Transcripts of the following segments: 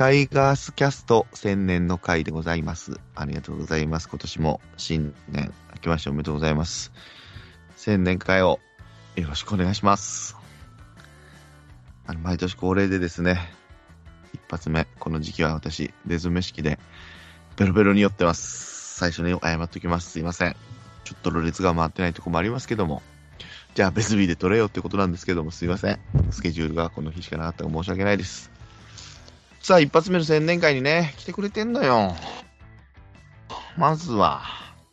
タイガースキャスト千年の回でございます。ありがとうございます。今年も新年明けましておめでとうございます。千年会をよろしくお願いします。あの、毎年恒例でですね、一発目、この時期は私、出詰め式でベロベロに酔ってます。最初に謝っときます。すいません。ちょっとろれつが回ってないとこもありますけども、じゃあ別日で撮れよってことなんですけども、すいません。スケジュールがこの日しかなかったら申し訳ないです。さあ、一発目の宣伝会にね、来てくれてんのよ。まずは、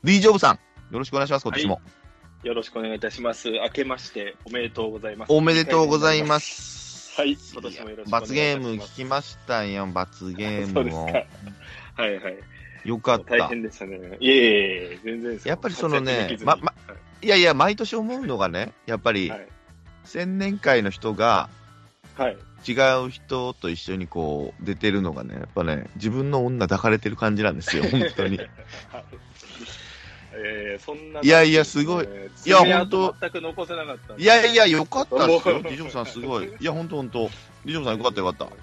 D ジョブさん、よろしくお願いします、今年も。よろしくお願いいたします。明けましておめでとうございます。おめでとうございます。はい今年もよろしくお願いいたします罰ゲーム聞きましたよ、罰ゲーそうですムを。か。はいはい。よかった。大変でしたね。いえいえ全然やっぱりそのねままいやいや、毎年思うのがね、やっぱり、はい。千年会の人がはい。違う人と一緒にこう出てるのがね、やっぱね、自分の女抱かれてる感じなんですよ、本当に。はい。えー、そんな。いやいやすごいえーいや爪痕ほんと全く残せなかったんで。いやいや、よかったっすよ。ディジョブさんすごい。いや、ほんとほんと。ディジョブさんよかったよかった。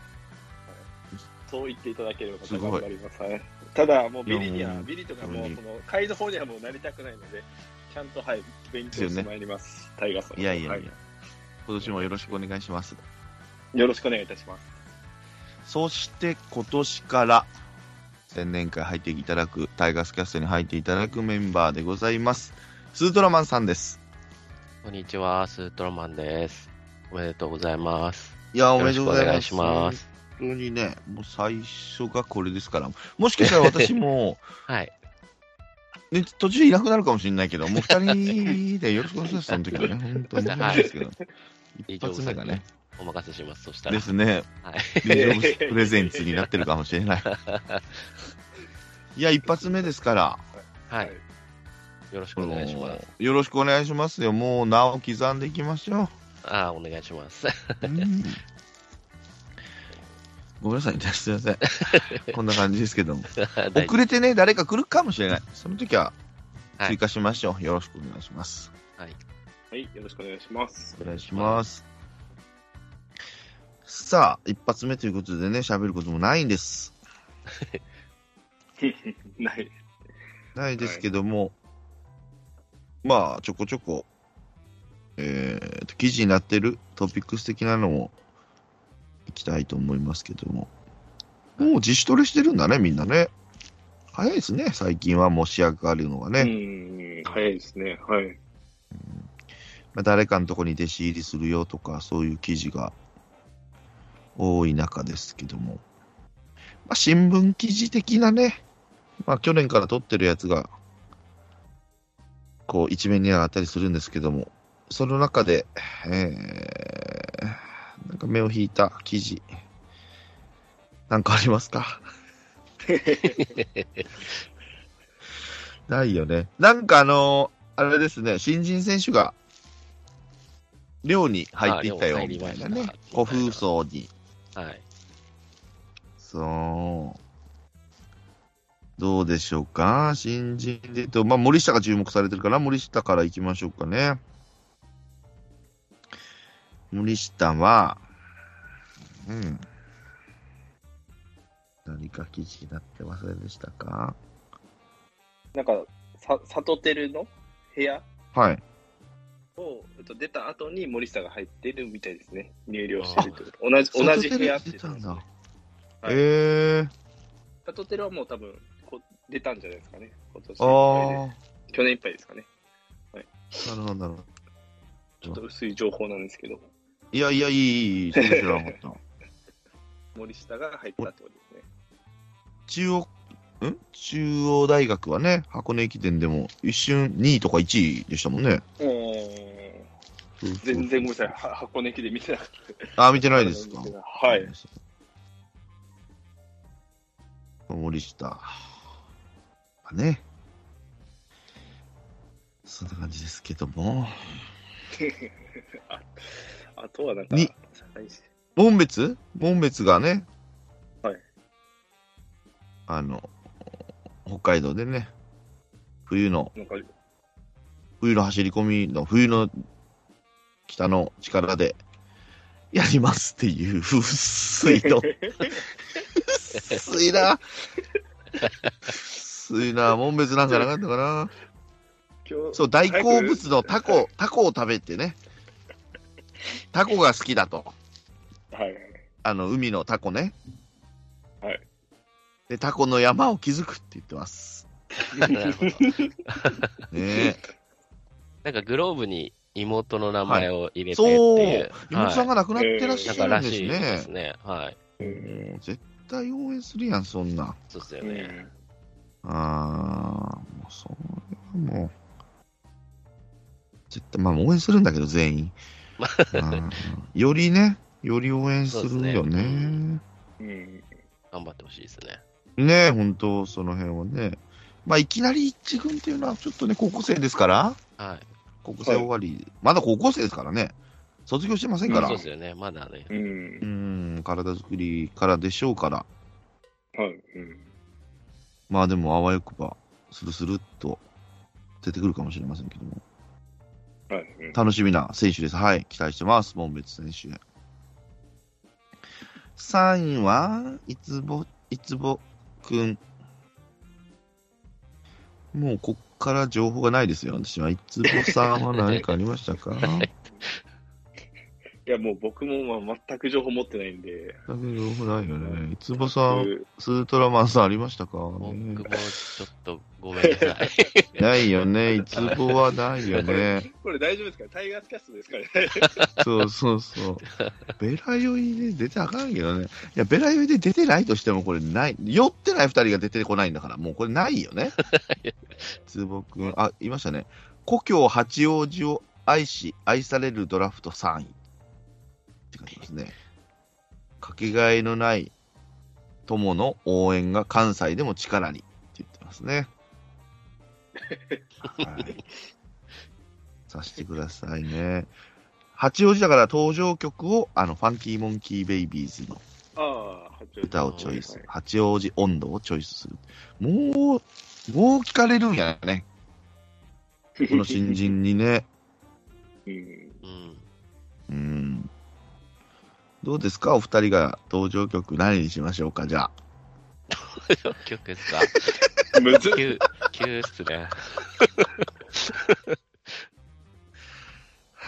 そう言っていただければ頑張ります。はいただ、もうビリには、ビリとかもその、会の方にはもうなりたくないので、ちゃんと、はい、勉強してまいります。タイガーさん。いやいやいや、はい今年もよろしくお願いします。よろしくお願いいたします。そして今年から、千年会入っていただく、タイガースキャストに入っていただくメンバーでございます。スートラマンさんです。こんにちは、スートロマンです。おめでとうございます。いや、おめでとうございます。願いします。本当にね、もう最初がこれですから、もしかしたら 私も、はい。ね、途中でいなくなるかもしれないけど、もう二人でよろしくお願いします、その時はね。本当に申し訳ないですけど。一発目がね、お任せします。そしたら。ですね、はい。ジョブプレゼンツになってるかもしれない。いや、一発目ですから、はい。よろしくお願いします。よろしくお願いしますよ。もう名を刻んでいきましょああ、お願いします。う。うんごめんなさいね、すいません。こんな感じですけども。大丈遅れてね、誰か来るかもしれない。その時ははい追加しましょう。よろしくお願いします。はい、よろしくお願いします。お願いします。さあ、一発目ということでね、喋ることもないんです。ない。ないですけども、まあ、ちょこちょこ、えーと、記事になってるトピックス的なのも、いきたいと思いますけども。もう自主トレしてるんだね、みんなね。早いですね、最近はもう仕上がるのがね。うん、早いですね。はい。まあ、誰かのとこに弟子入りするよとか、そういう記事が多い中ですけども。まあ、新聞記事的なね、まあ、去年から撮ってるやつが、こう、一面にあったりするんですけども、その中で、えー、なんか目を引いた記事、なんかありますか？ないよね。なんかあのあれですね、新人選手が、寮に入っていったよ、みたいなね。古風荘に。はい。そう。どうでしょうか？新人で言うと、まあ、森下が注目されてるから、森下から行きましょうかね。森下は、うん。何か記事になってませんでしたか？なんか、さ、サトテルの？部屋？はい。を、えっと、出た後に森下が入ってるみたいですね。入寮してるってこと。同じ、同じ部屋ってたんだ。はいえー、サトテルはもう多分、こ出たんじゃないですかね。今年いっあぱいで。去年いっぱいですかね。あ、なるほど、なるほど。ちょっと薄い情報なんですけど、いやいや、いい、いい、知らなかった。森下が入ったってことですね。中央、ん？中央大学はね、箱根駅伝でも一瞬2位とか1位でしたもんね。おー全然ごめんなさい。は箱根駅で見てなかった。あ、見てないですか。はい。。森下。ね。そんな感じですけども。ああとはなんか、にはい門別？門別がね、はい。あの、北海道でね、冬の、冬の走り込みの冬の北の力でやりますっていう風水の、風薄いな。薄いな。門別なんかなかったかな。今日そう、大好物のタコ、タコを食べてね。タコが好きだと。はいはい。あの、海のタコね。はい。で、タコの山を築くって言ってます。なるほど。ねえ。なんかグローブに妹の名前を入れてってそういう。。妹さんが亡くなってらっしゃるんですねす。ね。はい。絶対応援するやん、そんな。そうですよね。うんああ、もうそれはもう。絶対、まあ応援するんだけど、全員。うんよりね、より応援するよねね。うん。頑張ってほしいですね。ね本当その辺はね。まあ、いきなり一軍っていうのは、ちょっとね、高校生ですから、はい。高校生終わり、まだ高校生ですからね、卒業してませんから、そうですよね。まだね。うんう。ん、体作りからでしょうから、はい。うん。まあでも、あわよくば、スルスルっと出てくるかもしれませんけども、はい。うん楽しみな選手です。はい、期待してます、門別選手。3位は、いつぼ、いつぼくん。もうこっから情報がないですよ、私は。いつぼさんは何かありましたか？いや、もう僕もまあ全く情報持ってないんで。全く情報ないよね。いつぼさん、僕スートラマンさんありましたか、僕もね、ちょっとごめんなさい。ないよね。いつぼはないよね。これ大丈夫ですか？タイガースキャストですかね？そうそうそう。ベラ酔いで出てあかんけどね。いや、ベラ酔いで出てないとしてもこれない。酔ってない二人が出てこないんだから、もうこれないよね。つぼくん、あ、いましたね。故郷八王子を愛し、愛されるドラフト3位。って書いてますね。かけがえのない友の応援が関西でも力にって言ってますね。はい。さしてくださいね。八王子だから登場曲を、あの、ファンキーモンキーベイビーズの歌をチョイスはい。八王子温度をチョイスする。もう、もう聞かれるんやね。この新人にね。うん。うん。うん。どうですか？お二人が登場曲何にしましょうか？じゃあ。曲ですか？むずっ急、急っすね。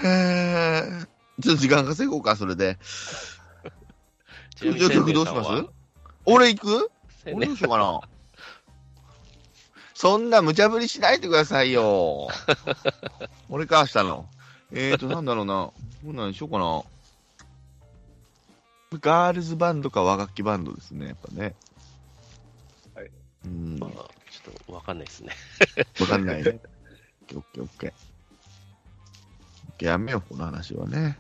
へーちょっと時間稼ごうか、それで。登場曲どうします？俺行く？俺どうしようかな。そんな無茶ぶりしないでくださいよ。俺か、したの。えーと、なんだろうな。こんなんしようかな。ガールズバンドか和楽器バンドですね、やっぱね。はい。うん。まあ、ちょっとわかんないですね。わかんないね。オッケーオッケーやめよう、この話はね。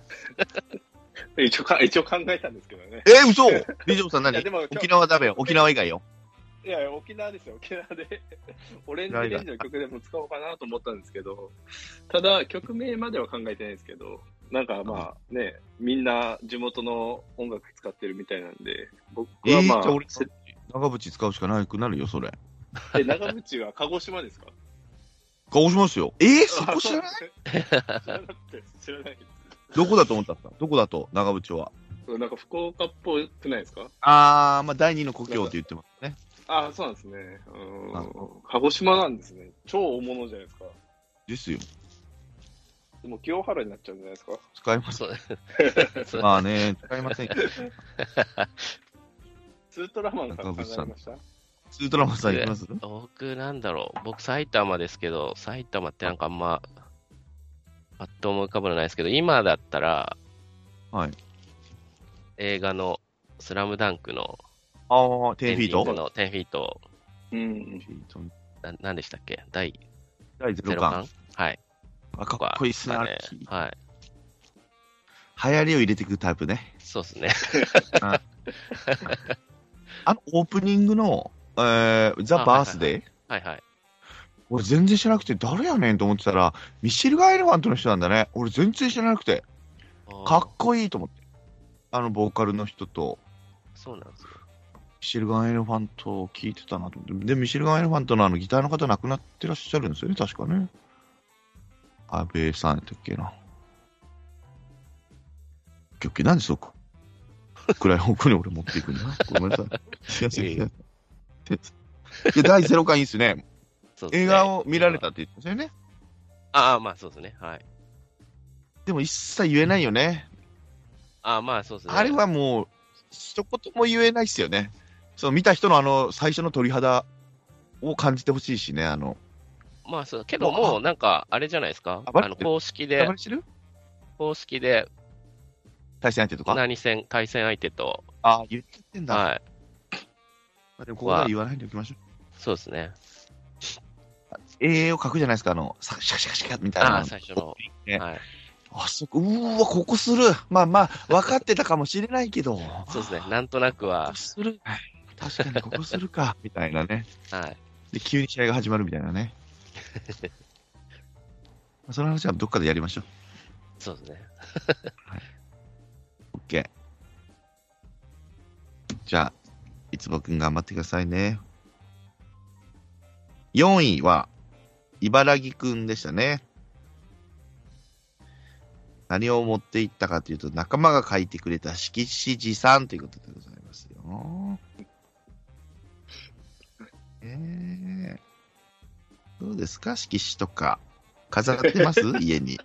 一応か、一応考えたんですけどね。えー、嘘リジョーさん何？いやでも今日沖縄ダメよ。沖縄以外よ。いや、沖縄ですよ、沖縄で。オレンジレンジの曲でも使おうかなと思ったんですけど、ただ、曲名までは考えてないんですけど、なんかまあね、みんな地元の音楽使ってるみたいなんで、僕えー、はまあ、じゃあ俺せ、長渕使うしかなくなるよ、それ。え長渕は鹿児島ですか？鹿児島ですよ。えー、そこ知らない？い知らなくて、知らない。どこだと思った？んですかどこだと、長渕は。なんか福岡っぽくないですか？あー、まあ、第二の故郷って言ってますね。ああ、そうなんですね。うん鹿児島なんですね。超大物じゃないですか。ですよ。でも清原になっちゃうんじゃないですか？使います。そう。そうまあね、使いませんよ。スートラマンさん考えました？スートラマンさん行きます？僕なんだろう。僕埼玉ですけど、埼玉ってなんかあんま、パッと思い浮かぶのないですけど、今だったら、はい。映画のスラムダンクのあー、10フィーエンディングトの10フィート、うん。ななんでしたっけ？第第0 0巻巻？はい。あ、かっこいいっすね。はい。流行りを入れていくタイプね。そうですね。あの、オープニングの、えー、ザ・あバースデーはいはい。俺全然知らなくて、誰やねんと思ってたら、ミシェル・ガイルファントの人なんだね。俺全然知らなくて、かっこいいと思って。あの、ボーカルの人と、そうなんですよ。ミシェル・ガン・エレファントを聞いてたなと思って。で、ミシェル・ガン・エレファントのあのギターの方亡くなってらっしゃるんですよね、確かね。安倍さんやったっけな。オッケーオッケーなんでそこ暗い方向に俺持っていくんだな。ごめんなさい。すいません。いえいえで、第0回いいっすね。そうですね映画を見られたって言ってましたよね。ああ、まあそうですね。はい。でも一切言えないよね。ああ、まあそうですね。あれはもう、一言も言えないっすよね。その見た人のあの、最初の鳥肌を感じてほしいしね、あの、まあそう、けどもうなんか、あれじゃないですか？あの、公式で公式で対戦相手とか？何戦、対戦相手と、ああ、言っちゃってんだ。はい。まあでもここは言わないでおきましょう。そうですね。絵を描くじゃないですか、あの、さシャカシャカシャカみたいな。ああ、最初の。ねはい。あそこ、うーわ、ここする。まあまあ、分かってたかもしれないけど。そうですね。なんとなくこはこ、する。確かにここするか、みたいなね。はい。で、急に試合が始まるみたいなね。ま あその話はどっかでやりましょう。そうですね。OK。じゃあ、いつぼくん頑張ってくださいね。4位は、茨城くんでしたね。何を持っていったかというと、仲間が書いてくれた色紙持参ということでございますよ。えー、どうですか？色紙とか。飾ってます？家に。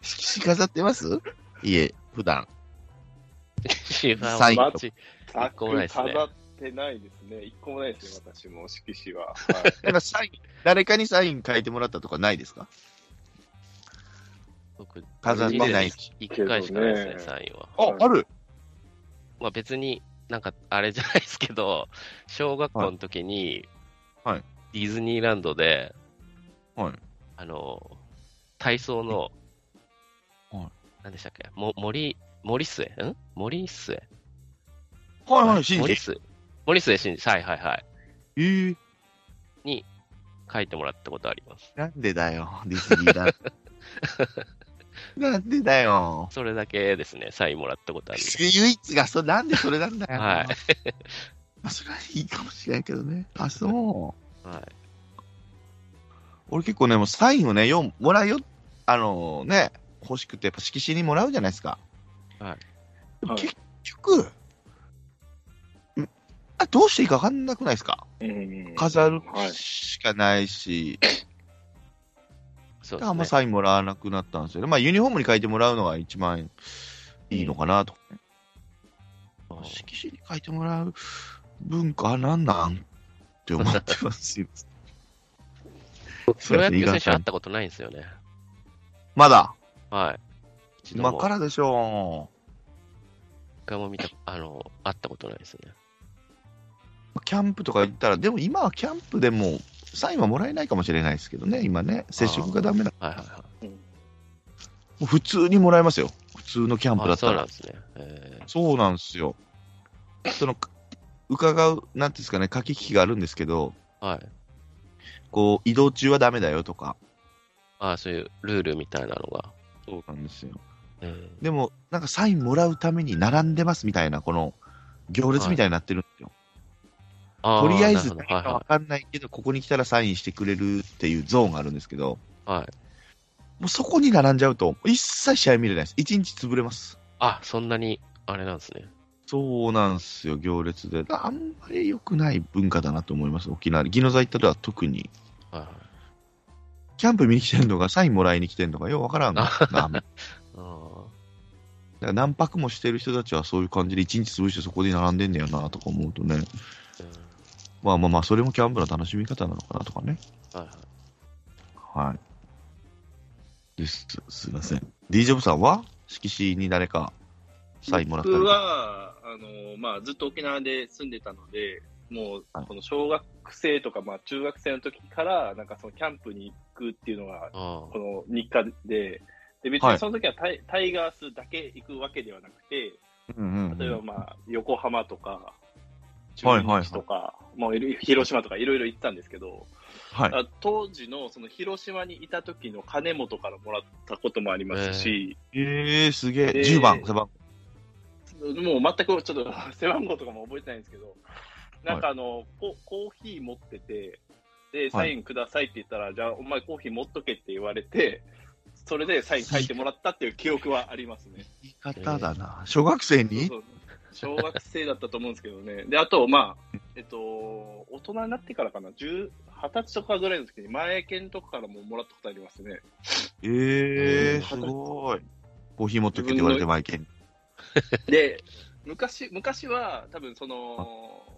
色紙飾ってます？家、普段。サインンマッチ。あ一個もないですね飾ってないですね。一個もないですね、私も、色紙は。はいなんかサイン、誰かにサイン書いてもらったとかないですか？僕、飾ってないし。一回しかないですねサインは。あ、あるまあ別に、なんか、あれじゃないですけど、小学校の時に、はい。ディズニーランドで、はい。あの、体操の、はい。何でしたっけ？も森、森末？ん？森末？はいはい、信じ。森末？森末慎二、はいはいはい。えー、に書いてもらったことあります。なんでだよ、ディズニーランド。なんでだよ。それだけですね、サインもらったことある。唯一が、そなんでそれなんだよ。はい。まあ、それはいいかもしれないけどね。あ、そう。はい。俺結構ね、もうサインをね、よもらうよ、あのね、欲しくて、やっぱ色紙にもらうじゃないですか。はいはいでも結局、んあどうしていいか分かんなくないですか？うん飾るはい。しかないし、そうですね。サインもらわなくなったんですよね。まあ、ユニフォームに書いてもらうのが一番いいのかなと。うん色紙に書いてもらう文化なんなんって思ってますよ。プロ野球選手会ったことないんですよね。まだ、はい。今からでしょ一回も見た、あの、会ったことないですね。う。キャンプとか行ったら、でも今はキャンプでもサインはもらえないかもしれないですけどね、今ね、接触がダメな。はいはいはい。もう普通にもらえますよ。普通のキャンプだあ、ったらそうなん。ですね。えそうなんですよ。その、伺う、なんていうんですかね、駆け引きがあるんですけど、ーはい。こう、移動中はダメだよとか。あそういうルールみたいなのが。そうなんですよ。えーでも、なんかサインもらうために並んでますみたいな、この、行列みたいになってるんですよ。あーとりあえず何かわかんないけど、ここに来たらサインしてくれるっていうゾーンがあるんですけど、はい。はい。もうそこに並んじゃうと、一切試合見れないです。一日潰れます。あ、そんなに、あれなんですね。そうなんですよ、行列で。あんまり良くない文化だなと思います、沖縄に。宜野座行ったらは特に。はいはい。キャンプ見に来てんのか、サインもらいに来てんのか、ようわからんな。だかあーら何泊もしてる人たちはそういう感じで一日潰してそこで並んでんねやなとか思うとね。うんまあまあまあ、それもキャンプの楽しみ方なのかなとかね。はいはい。はい。です。すいません。D ジョブさんは色紙に誰かサインもらったり僕は、あの、まあ、ずっと沖縄で住んでたので、もうはい、この小学生とか、まあ、中学生の時から、なんかそのキャンプに行くっていうのが、あこの日課で、で、別はいにその時はタイ,、タイガースだけ行くわけではなくて、うんうんうん例えばまあ、横浜とか、中はいはいはい日とか、もう広島とかいろいろ行ってたんですけど、はい。あ当時のその広島にいた時の金本からもらったこともありますし、えー、すげえ。えー10番、背番。もう全くちょっと 背番号とかも覚えてないんですけど、なんかあの、ココーヒー持ってて、で、サインくださいって言ったら、じゃあお前コーヒー持っとけって言われて、それでサイン書いてもらったっていう記憶はありますね。言い方だな。小学生に？そうそう小学生だったと思うんですけどね。で、あと、まあ、えっと、大人になってからかな、10 20歳とかぐらいの時に前券とかからももらったことありますね。ええー、すごい。コーヒー持ってきて言われてマイケン。で、昔、昔は多分その、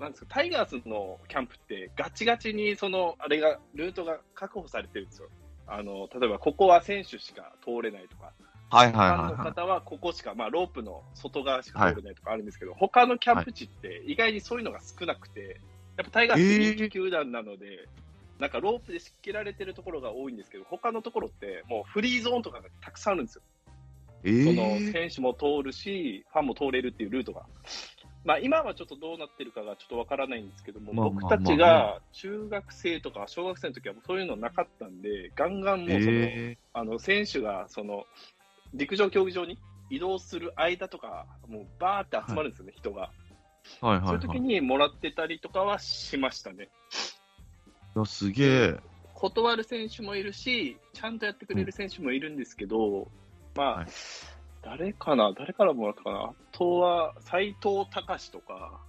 なんですか、タイガースのキャンプってガチガチにその、あれが、ルートが確保されてるんですよ。あの、例えばここは選手しか通れないとか、はいはいファンのはいはい。方はここしか、まあロープの外側しか通れないとかあるんですけど、他のキャンプ地って意外にそういうのが少なくて、やっぱタイガース人気球団なので、なんかロープで仕切られてるところが多いんですけど、他のところってもうフリーゾーンとかがたくさんあるんですよ。えそのー、選手も通るし、ファンも通れるっていうルートが。まあ、今はちょっとどうなってるかがちょっとわからないんですけども、まあまあ僕たちが中学生とか小学生の時はもうそういうのなかったんで、ガンガンもうその、えあの選手がその陸上競技場に移動する間とか、もうバーって集まるんですよね、人が。ー、はいはいはい。そういう時にもらってたりとかはしましたね。いやすげえ。断る選手もいるし、ちゃんとやってくれる選手もいるんですけど、まあ、はい誰かな、誰からもらったかな、あとは斎藤隆とか、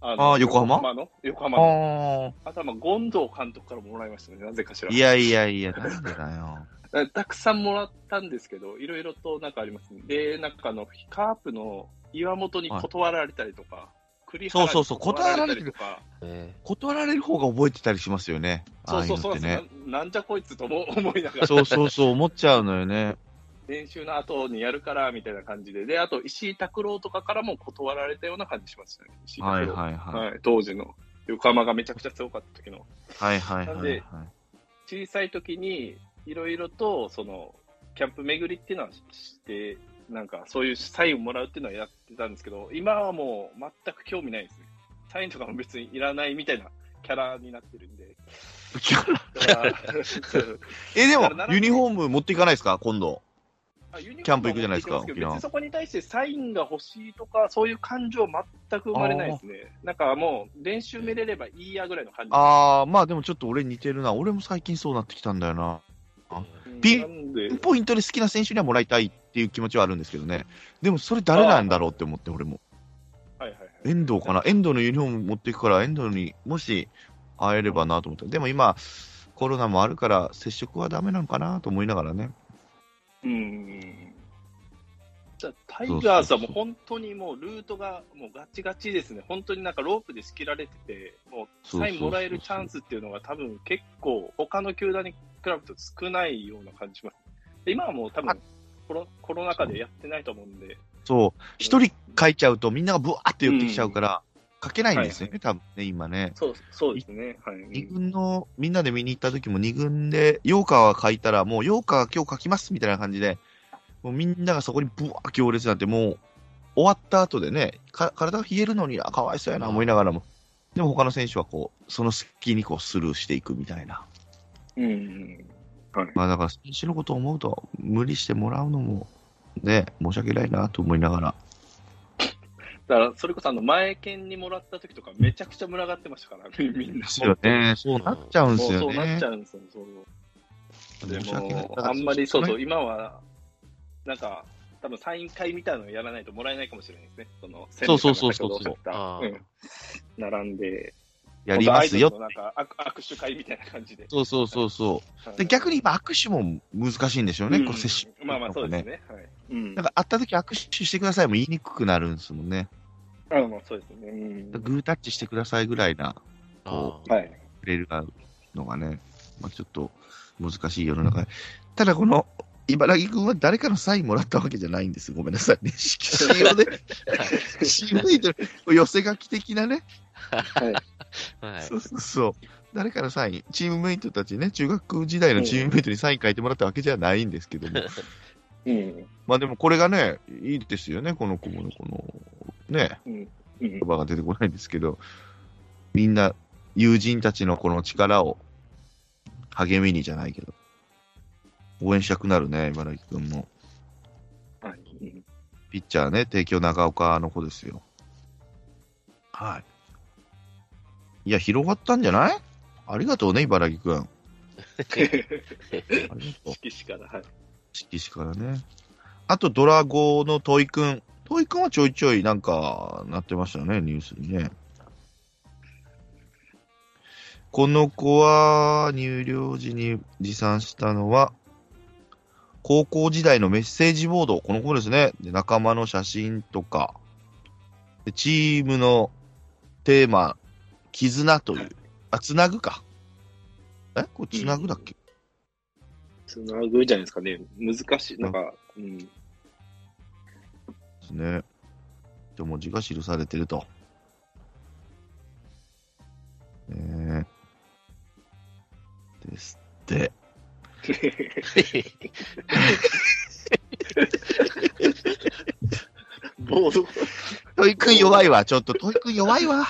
ああー横浜？の横浜の。ああとはまあ権藤監督からもらいましたね、なぜかしら。あ。いやいやいや、なんでだよ。たくさんもらったんですけど、いろいろとなんかありますね。で、なんかあの、カープの岩本に断られたりとか、栗原にそうそうそう断られたりとか、え断られる方が覚えてたりしますよね。そうそうそうああいうのってそう、な なんじゃこいつとも 思いながら。そうそうそう、思っちゃうのよね。練習の後にやるからみたいな感じで、で、あと石井拓郎とかからも断られたような感じしましたね、石井拓はい郎。はいはい。はい当時の横浜がめちゃくちゃ強かった時の。はいはいなんではいはい。小さい時にいろいろと、その、キャンプ巡りっていうのはして、なんかそういうサインをもらうっていうのはやってたんですけど、今はもう全く興味ないですね。サインとかも別にいらないみたいなキャラになってるんで。だから え、でもユニフォーム持っていかないですか？今度。キャンプ行くじゃないですか沖縄そこに対してサインが欲しいとか、そういう感情全く生まれないですね。なんかもう、練習見れればいいやぐらいの感じ。ああ、まあでもちょっと俺似てるな。俺も最近そうなってきたんだよな。うんピンポイントで好きな選手にはもらいたいっていう気持ちはあるんですけどね。でもそれ誰なんだろうって思って、俺も。はいはいはい。遠藤かな？遠藤のユニフォーム持っていくから、遠藤にもし会えればなと思って。でも今、コロナもあるから、接触はダメなのかなと思いながらね。うん。タイガースはもう本当にもうルートがもうガチガチですね。本当になんかロープで仕切られてて、もうサインもらえるチャンスっていうのが多分結構他の球団に比べると少ないような感じします。で今はもう多分コロコロナ禍でやってないと思うんで、そう。一人書いちゃうとみんながブワーって寄ってきちゃうから、書けないんですよね、はい多分ね、今ね。そうそうですね。はい。二軍の、みんなで見に行った時も二軍で、ヨーカーは書いたら、もうヨーカー今日書きますみたいな感じで、もうみんながそこにブワー行列になって、もう終わった後でね、か体が冷えるのに、あかわいそうやな思いながらも、でも他の選手はこう、その隙にこうスルーしていくみたいな。うん。はい。まあだから選手のことを思うと、無理してもらうのも、ね、申し訳ないなと思いながら。だから、それこそあの、前券にもらった時とか、めちゃくちゃ群がってましたから、み んな。ですよね。そうなっちゃうんですよもうそうなっねちゃ。うんですよ、そう。でも、あんまりそうそそう、今は、なんか、多分サイン会みたいなのやらないともらえないかもしれないですね。その、そうそうそうそう先ほどおっしゃったあーうん。並んで、やりますよなんか握握手会みたいな感じで。そうそうそうそう。でに逆に今握手も難しいんでしょうね、こう接触まあまあそうですね。はい。うん。なんか会った時握手してくださいも言いにくくなるんですもんね。あまあそうですね。うん。グータッチしてくださいぐらいな、あこーはい。触れるのがね、まあ、ちょっと難しい世の中で。ただこの、茨城君は誰かのサインもらったわけじゃないんです。ごめんなさいね。色紙をね、渋いと、寄せ書き的なね。はい。はいそうそうそう。誰かのサイン、チームメイトたちね、中学時代のチームメイトにサイン書いてもらったわけじゃないんですけども。うん。まあでもこれがね、いいですよね、この子の、この、ね、うん。うん言。葉が出てこないんですけど、みんな、友人たちのこの力を励みにじゃないけど、応援したくなるね、茨城君も。はい。うんピッチャーね、帝京長岡の子ですよ。はい。いや、広がったんじゃない？ありがとうね、茨城君。ありがとう。色紙から、はい。色紙からね。あと、ドラゴのトイくトイくんはちょいちょいなんか、なってましたね、ニュースにね。この子は、入寮時に持参したのは、高校時代のメッセージボード。この子ですね。で仲間の写真とか。でチームのテーマ、絆という。あ、つなぐか。え？これつなぐだっけ、つなぐじゃないですかね。難しい。なんか、うん。ですね。で文字が記されてると。ねえ。ですって。ボード、トイくん弱いわ。ちょっとトイくん弱いわ。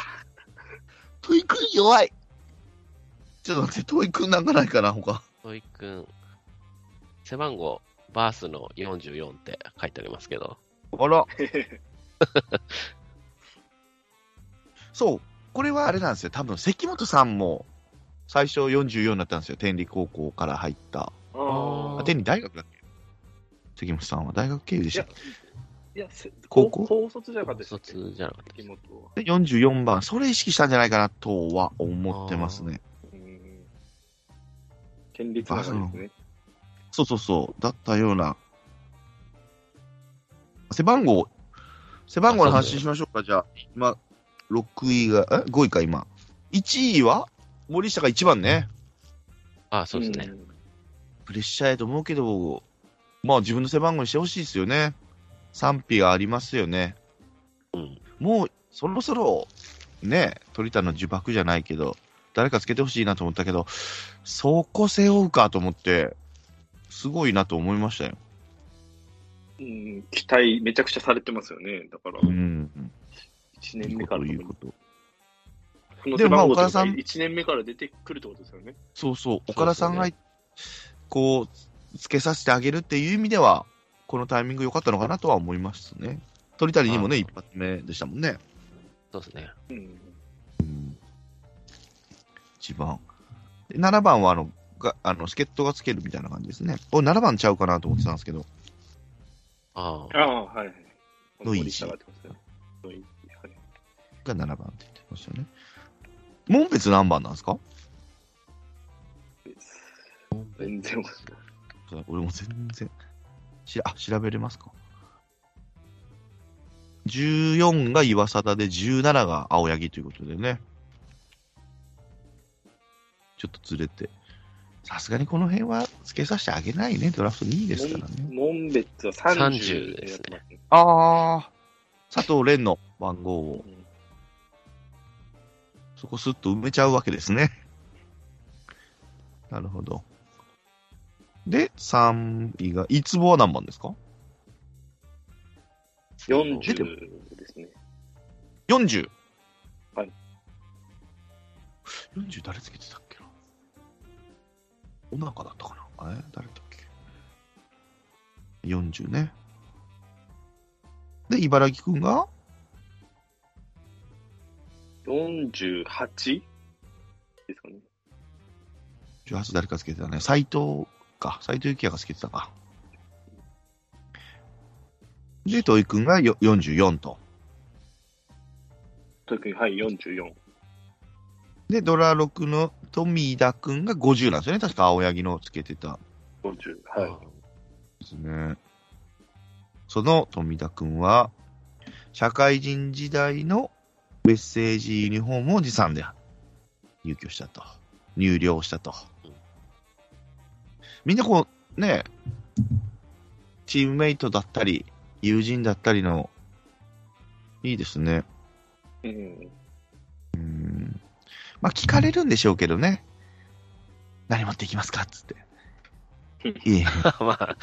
トイくん弱い。ちょっと待って、トイくんなんかないかな、他。トイ君、背番号、バースの44って書いてありますけど。あら。そう。これはあれなんですよ。多分、関本さんも最初44になったんですよ。天理高校から入った。ああ、天理大学だっけ？関本さんは大学経由でしたいや、せ高校？高卒じゃなかったでしたっけ？卒じゃなかった関本は。で44番、それ意識したんじゃないかなとは思ってますね。うん。県立ながりですね。そうそうそう、だったような。背番号、背番号の話しましょうか、じゃあ。今、6位が、え ?5 位か、今。1位は森下が1番ね。あ、そうですね。んプレッシャーやと思うけど、まあ自分の背番号にしてほしいですよね。賛否がありますよね。うん。もう、そろそろ、ね、鳥田の呪縛じゃないけど、誰かつけてほしいなと思ったけど、そこ背負うかと思って、すごいなと思いましたよ。うん、期待めちゃくちゃされてますよね。だから、うん。1年目からいいこと。でもまあ背番号とか岡田さん1年目から出てくるってことですよね。そうそう、岡田さんが、こう、つけさせてあげるっていう意味では、このタイミング良かったのかなとは思いますね。鳥谷にもね、あ一発目でしたもんね。そうですね。うん。うん。一番。で7番は、あの、があの助っ人がつけるみたいな感じですね。お7番ちゃうかなと思ってたんですけど、ああ。ああ、はいはい。のいがってことですねのいいはいが7番って言ってましたよね。門別何番なんですか？全然わかんない俺も全然。しあ、調べれますか ?14 が岩貞で17が青柳ということでね。ちょっとずれて。さすがにこの辺は付けさせてあげないね。ドラフト2位ですからね。門別は30 30ですね。ああ。佐藤蓮の番号を、うんそこスッと埋めちゃうわけですね。なるほど。で、3位が、いつぼは何番ですか？40出てですね。40。はい。40誰つけてたっけ？な女の子だったかな？え誰だっけ ?40 ね。で、茨城くんが？48? ですかね。18誰かつけてたね。斎藤か。斎藤幸也がつけてたか。で、土井くんがよ44と。特に、はい、44。で、ドラ6の富田くんが50なんですよね。確か青柳のつけてた50。はい。ですね。その富田くんは、社会人時代のメッセージユニフォームを持参で入居したと。入寮したとうん。みんなこう、ね、チームメイトだったり、友人だったりの、いいですね。うん。うん。まあ、聞かれるんでしょうけどね。何持っていきますかっつって。いえ、まあ、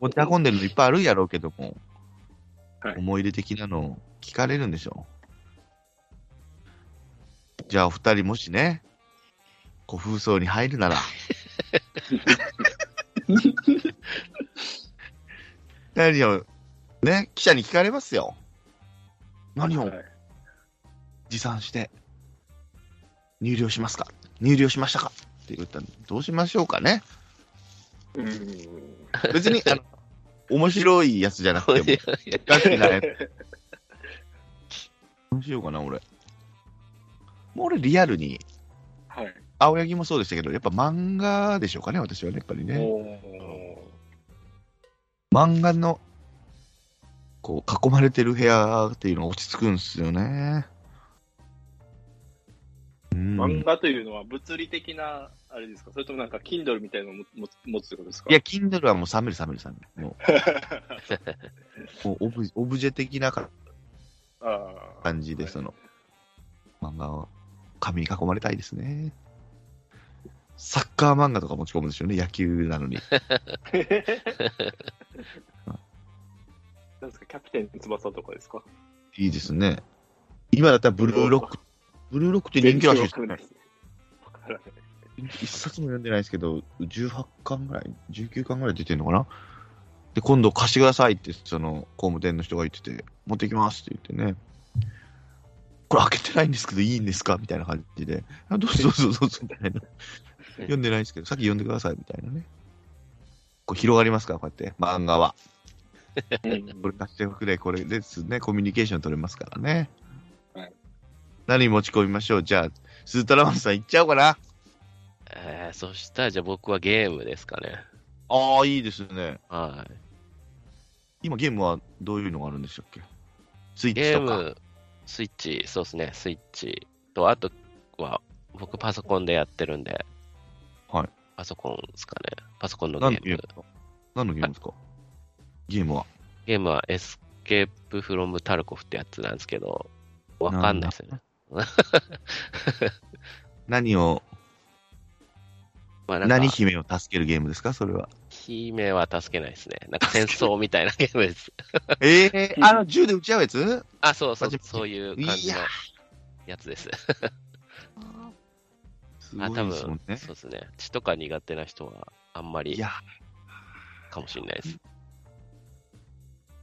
持ち運んでるのいっぱいあるんやろうけども、はい思い出的なのを聞かれるんでしょう。じゃあ、お二人もしね、古風荘に入るなら、何を、ね、記者に聞かれますよ。何をはい持参して、入寮しますか？入寮しましたか？って言ったら、どうしましょうかね？うん。別に、あの、面白いやつじゃなくても、ガチなやつ。どうしようかな、俺。もう俺、リアルに、はい。青柳もそうでしたけど、やっぱ漫画でしょうかね、私はね、やっぱりね。漫画の、こう、囲まれてる部屋っていうのが落ち着くんですよね。うん。漫画というのは物理的な、あれですか？それともなんか、Kindle みたいなのを持つってことですか？いや、Kindle はもう冷める冷める冷める。もう、もうオブオブジェ的なか。感じで、その、漫画を紙に囲まれたいですね。サッカー漫画とか持ち込むんですよね、野球なのに。なんですか、キャプテン翼とかですか？いいですね。今だったらブルーロック。ブルーロックって人気らしいです一冊も読んでないですけど、18巻ぐらい、19巻ぐらい出てんのかな？で、今度貸してくださいって、その、工務店の人が言ってて、持ってきますって言ってね。これ開けてないんですけど、いいんですか？みたいな感じで。あどうぞどうぞどうぞみたいな。読んでないですけど、さっき読んでくださいみたいなね。こう広がりますから、こうやって、漫画は。うんこれ貸してくれ、これですね、コミュニケーション取れますからね。はい何持ち込みましょう？じゃあ、スータラマンさん行っちゃおうかな。えー、そしたら、じゃあ僕はゲームですかね。ああ、いいですね。はい。今ゲームはどういうのがあるんでしたっけ？スイッチとか。ゲーム、スイッチ、そうですね、スイッチと、あとは、僕パソコンでやってるんで、はい。パソコンですかね。パソコンのゲーム何のゲームで。すか？何のゲームですか？ゲームは。ゲームはエスケープフロムタルコフってやつなんですけど、わかんないですよね。何を、まあ何姫を助けるゲームですか？それは。姫は助けないですね。なんか戦争みたいなゲームです。ええあの、銃で撃ち合うやつ？あ、そうそうそういう感じのいややつです。すごいあ、多分ですもんね。そうですね。血とか苦手な人はあんまりいや、かもしれないです。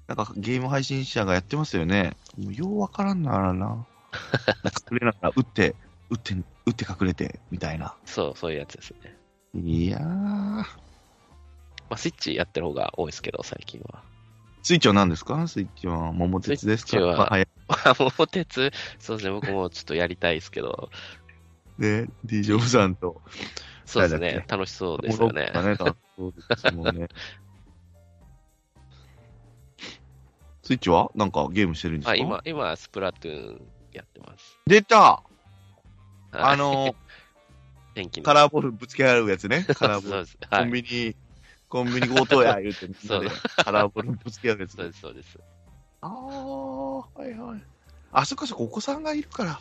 なんかゲーム配信者がやってますよね。もうようわからんならな。なんか隠れながら、撃って、撃って、撃って隠れて、みたいな。そう、そういうやつですね。いやー。まあ、スイッチやってる方が多いですけど、最近は。スイッチは何ですか？スイッチは桃鉄ですか？スイッチはまあ桃鉄、そうですね、僕もちょっとやりたいですけど、で、D ジョブさんと。そうですね楽しそうですよね。モロッコがねそうですもんね。スイッチは？なんかゲームしてるんですか？あ、今、今、スプラトゥーンやってます。出たはいあの、天気の。カラーボールぶつけ合うやつね。カラーボール。コンい。ビニ、コンビニ強盗や 言うて、そうカラーボールぶつけ合うやつ。そうです、そうです。ああ、はいはい。あ、そっかそっか、お子さんがいるから。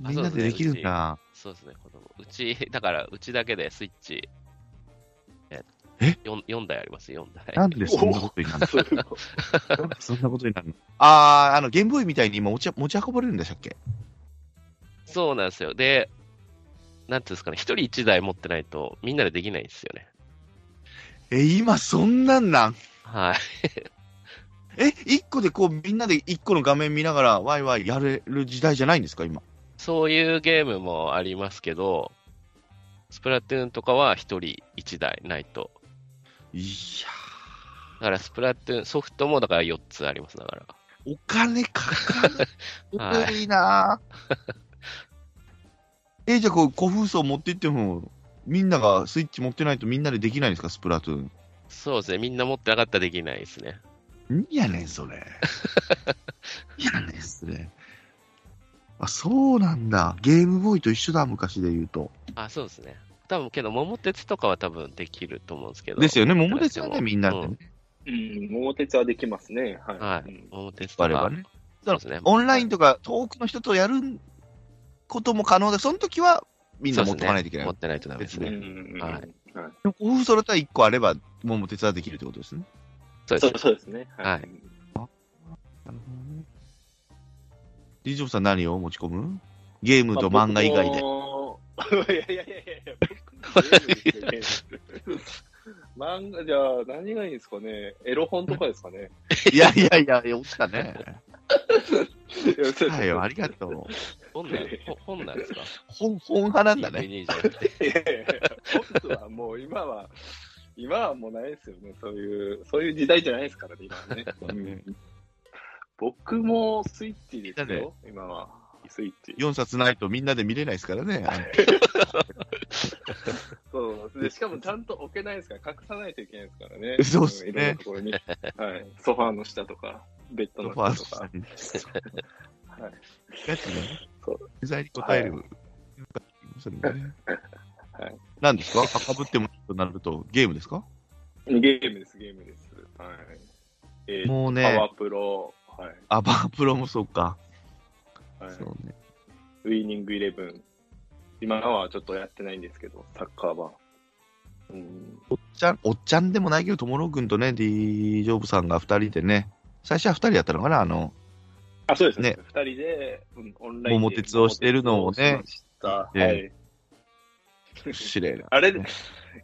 みんなでできるんだ。そうですね、子供。うち、だから、うちだけでスイッチ、え？え 4, 4台あります、4台。なんでそんなことになるの？なんでそんなことになるの？ああ、あの、ゲームボーイみたいに今持ち持ち運ばれるんでしたっけ？そうなんですよ。で、なんていうんですかね、一人一台持ってないと、みんなでできないんですよね。え、今そんなんなん？はい。え、一個でこうみんなで一個の画面見ながらワイワイやれる時代じゃないんですか、今？そういうゲームもありますけど、スプラトゥーンとかは一人一台ないと。いやだからスプラトゥーン、ソフトもだから4つあります、だから。ー、お金かかる。はい得意な え、じゃあこう、古風層持って行っても、みんながスイッチ持ってないとみんなでできないんですか、スプラトゥーン。そうですね、みんな持ってなかったらできないですね。いやねん、それ。いやねん、それ。あ、そうなんだ。ゲームボーイと一緒だ、昔で言うと。あ、そうですね。多分けど、桃鉄とかは多分できると思うんですけど。ですよね、桃鉄はね、みんなでね。うんうん、桃鉄はできますね。はい。はいうん桃鉄とか。あればね。そうですね。オンラインとか遠くの人とやることも可能で、その時はみんな持っておかないといけない。持ってないとダメですうね。んはいはい。でも古風層だったら1個あれば、桃鉄はできるってことですね。そうですそう。そうですね。はい。なるほどね。D ジョブさん何を持ち込む？ゲームと漫画以外で。いやいやいやいや、僕ゲームですよゲーム漫画、じゃあ何がいいんですかねエロ本とかですかねいやいやいや、落ちたね。はいよ、ありがとう。本なん本なんですか本、本派なんだね。いやいや本はもう今は、今はもうないですよね。そういう、そういう時代じゃないですからね、今はね。うん僕もスイッチですよ、今は。スイッチ。4冊ないとみんなで見れないですからね。そうで。しかもちゃんと置けないですから、隠さないといけないですからね。そうっすねんいろんなところに。はい。ソファーの下とか、ベッドの下とか。に。はい。やつねそう。取材に答える。それもね。はい。何ですか？赤ぶってもとなると、ゲームですか？ゲームです、ゲームです。はい。えーもうパワーね、プロ、はい。アバープロもそうか。はい、そうね。ウィーニングイレブン。今はちょっとやってないんですけど、サッカーは。うん。おっちゃん、おっちゃんでもないけど、ともろくんとね、D・ ジョブさんが二人でね、最初は二人やったのかなあの、あ、そうですねね。二人で、うん、オンラインで。桃鉄をしてるのをねはい。失礼な。あれ、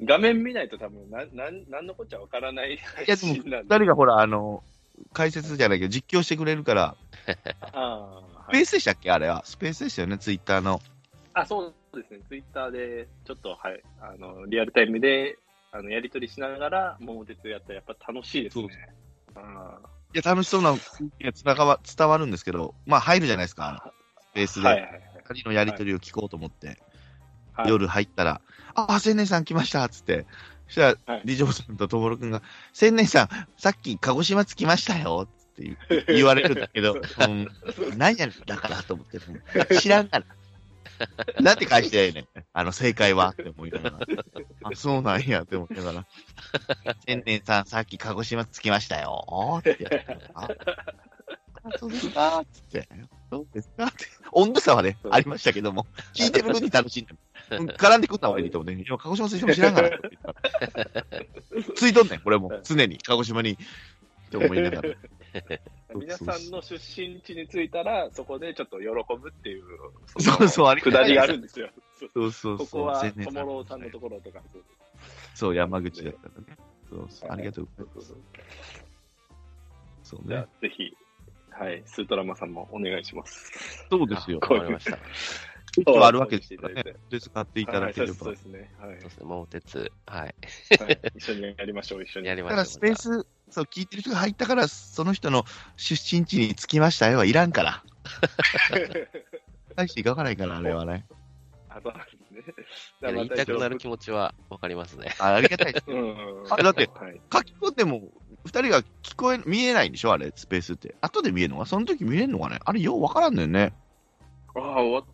画面見ないと多分、なん、なん、なんのこっちゃわからないいや、でも、二配信なんで人がほら、あの、解説じゃないけど、実況してくれるから、ああ、スペースでしたっけ？あれは。スペースでしたよね、ツイッターの。あ、そうですね。ツイッターで、ちょっと、はい、あの、リアルタイムで、あの、やりとりしながら、桃鉄やったらやっぱ楽しいですね。そう。あいや、楽しそうな空気がつながわ伝わるんですけど、まあ、入るじゃないですか、スペースあはいいはい。のやりとりを聞こうと思って、はい。夜入ったら、あ、千年さん来ましたっつって、そしたら、はいリジョブさんとともろくんが、千年さん、さっき鹿児島着きましたよって言われるんだけど、うん、何やるんだからと思って、知らんから。なんて返してねんあの、正解はって思いながら。あ、そうなんやって思いながら。千年さん、さっき鹿児島着きましたよって。そうですかつって。そうですかって。温度差はね、ありましたけども、聞いてる分に楽しんで絡んでくった方がいいと思うね。いや、鹿児島水晶も知らんから。ついとんねん、これも。常に、鹿児島に。って思いながら。皆さんの出身地に着いたら、そこでちょっと喜ぶっていう、そうそうありがたいくだりがあるんですよ。そうそうそう。ここは、千年ともろうさんのところとか。そう山口だったらね。そうそう。ありがとうございます。そうねぜひ、はい、スートラマさんもお願いします。そうですよ。わかりました。ちょっとあるわけですからね。で、使っていただければ。はいそうですそうですね。はいそうですね、桃鉄。はい。はい。一緒にやりましょう、一緒に。やりましょう。だからスペース、そう、聞いてる人が入ったから、その人の出身地に着きましたよは いらんから。大していかないから、あれはね。あ、そうなんですね。言いたくなる気持ちはわかりますね。あありがたいです。うん。あだってはい、書き込んでも、二人が聞こえ、見えないんでしょ？あれ、スペースって。後で見えるのか？その時見えるのかね？あれ、ようわからんのよね。ああ、わ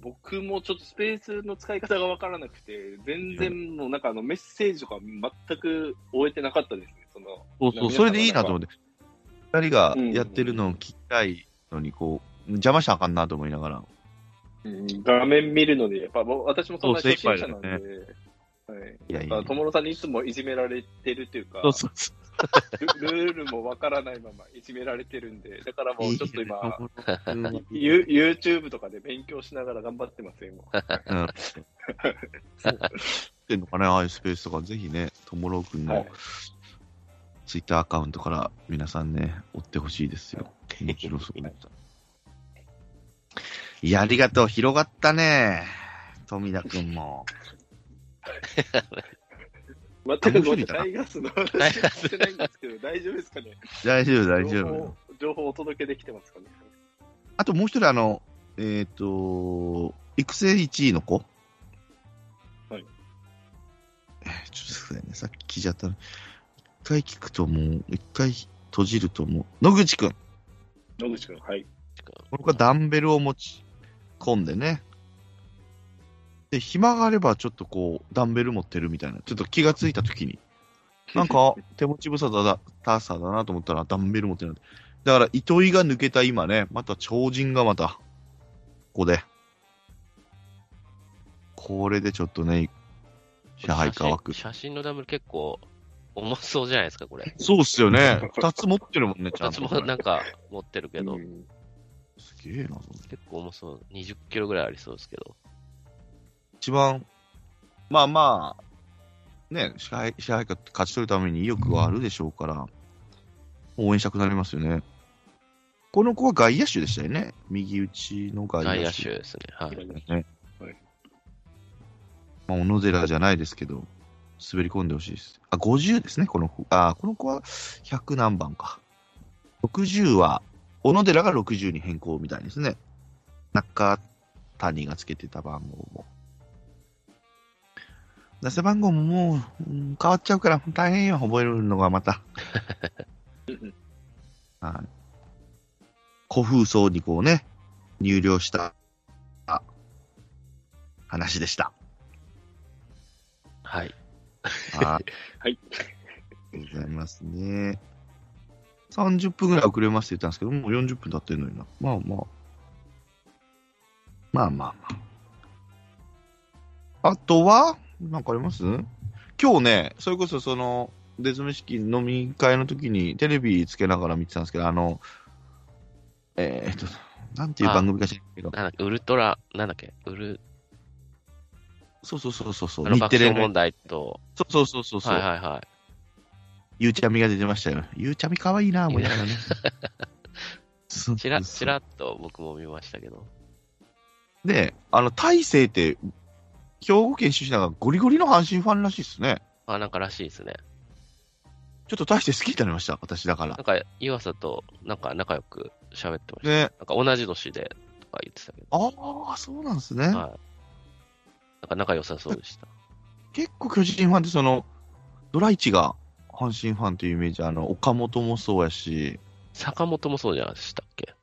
僕もちょっとスペースの使い方がわからなくて、全然もうなんかあのメッセージとか全く終えてなかったですね。そのそうそう、それでいいなと思って。二人がやってるのを聞きたいのに、こう、邪魔したらあかんなと思いながら。うん画面見るので、やっぱ私もそんな初心者なんで、精はい。いやい友野さんにいつもいじめられてるっていうか、そうそうそ ルルールもわからないままいじめられてるんで、だからう。もうちょっと今、うんユ YouTube とかで勉強しながら頑張ってますよ、今。ってんのかね、ああいうスペースとか、ぜひね、ともろうくんのはいツイッターアカウントから皆さんね、追ってほしいですよ。ケンイチロウさんいや、ありがとう。広がったね。富田くんも。全くごめんタイガースの話してないんですけど、大丈夫ですかね？大丈夫、大丈夫。情報情報お届けできてますかね？あともう一人、あの、えっ、と、育成1位の子？はい。えーちょっとすいませんね、さっき聞いちゃったの。一回聞くともう、一回閉じるともう、野口くん。野口君、はい。この子はダンベルを持ち込んでね。で、暇があればちょっとこう、ダンベル持ってるみたいな。ちょっと気がついたときに。なんか、手持ち無沙汰だ、ターサーだなと思ったら、ダンベル持ってる。だから、糸井が抜けた今ね、また超人がまた、ここで。これでちょっとね、支配下枠。写真のダブル結構重そうじゃないですか、これ。そうっすよね。二つ持ってるもんね、ちゃ二つんと。もなんか持ってるけど、うんすげえな。結構重そう。20キロぐらいありそうですけど。一番、まあまあ、ね、支配、支配下勝ち取るために意欲はあるでしょうから、応援したくなりますよね。この子は外野手でしたよね。右打ちの外野手。外野手ですね。はい。ね。はいまあ、小野寺じゃないですけど、滑り込んでほしいです。あ、50ですね、この子。あ、この子は100何番か。60は、小野寺が60に変更みたいですね。中谷がつけてた番号も。出せ番号ももう、うん変わっちゃうから大変よ、覚えるのがまた。はい。古風層にこうね、入寮したあ話でした。はい。はい。はい。ありがとうございますね。30分ぐらい遅れますって言ったんですけど、もう40分経ってるのにな。まあまあ。まあまあまあ。あとは、なんかあります？今日ね、それこそその、出詰式飲み会の時にテレビつけながら見てたんですけど、あの、えー、っと、なんていう番組か知らないけど、なんだっけ、ウルトラ、なんだっけ、ウル、そうそうそうそうそう、あの爆日テレ問題と、そうそうそうそうそう、はいはいはい。ゆうちゃみが出てましたよ。ゆうちゃみかわいいな、思いながらね。そ うちら、そう。ちらっと僕も見ましたけど。で、あの、大勢って、兵庫県出身だからゴリゴリの阪神ファンらしいっすね。あ、なんからしいですね。ちょっと大勢好きになりました、私だからなん。か、岩佐と、なんか仲良く喋ってました。ね。なんか同じ年で、とか言ってたけああ、そうなんですね。ど。はい。なんか仲良さそうでした。結構巨人ファンってその、ドライチが阪神ファンというイメージ、あの、岡本もそうやし、坂本もそうじゃないでしたっけ？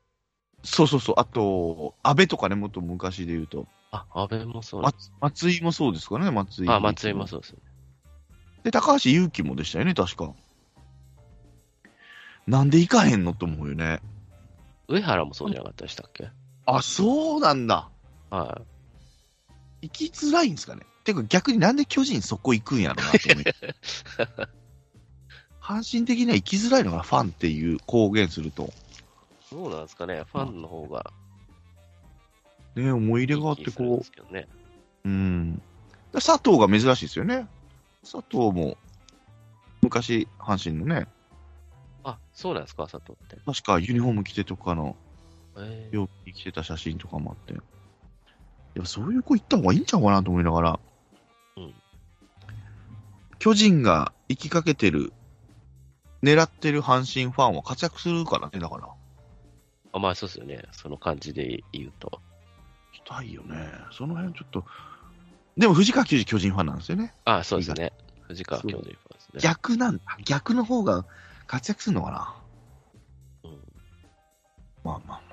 そうそうそう、あと、安倍とかね、もっと昔で言うと、あ、安倍もそう。松松井もそうですかね、松井。あ、松井もそうです。で、高橋祐希もでしたよね、確か。なんで行かへんのと思うよね。上原もそうじゃなかったでしたっけ？あ、そうなんだ。はい。行きづらいんですかね。てか逆になんで巨人そこ行くんやろなと思って。阪神的には行きづらいのかな、ファンっていう公言すると。そうなんですかね。ファンの方がね思い入れがあってこすけどね。う。うん。佐藤が珍しいですよね。佐藤も、昔、阪神のね、あ、そうなんですか、佐藤って。確かユニフォーム着てとかの、えー洋服に着てた写真とかもあって。いや、そういう子行った方がいいんちゃうかなと思いながら。うん巨人が行きかけてる、狙ってる阪神ファンは活躍するからね、だから。あまあそうですよね。その感じで言うと。したいよね。その辺ちょっと、でも藤川球児巨人ファンなんですよね。ああ、そうですね。藤川巨人ファンですね。逆なんだ。逆の方が活躍するのかな。うん、まあまあ。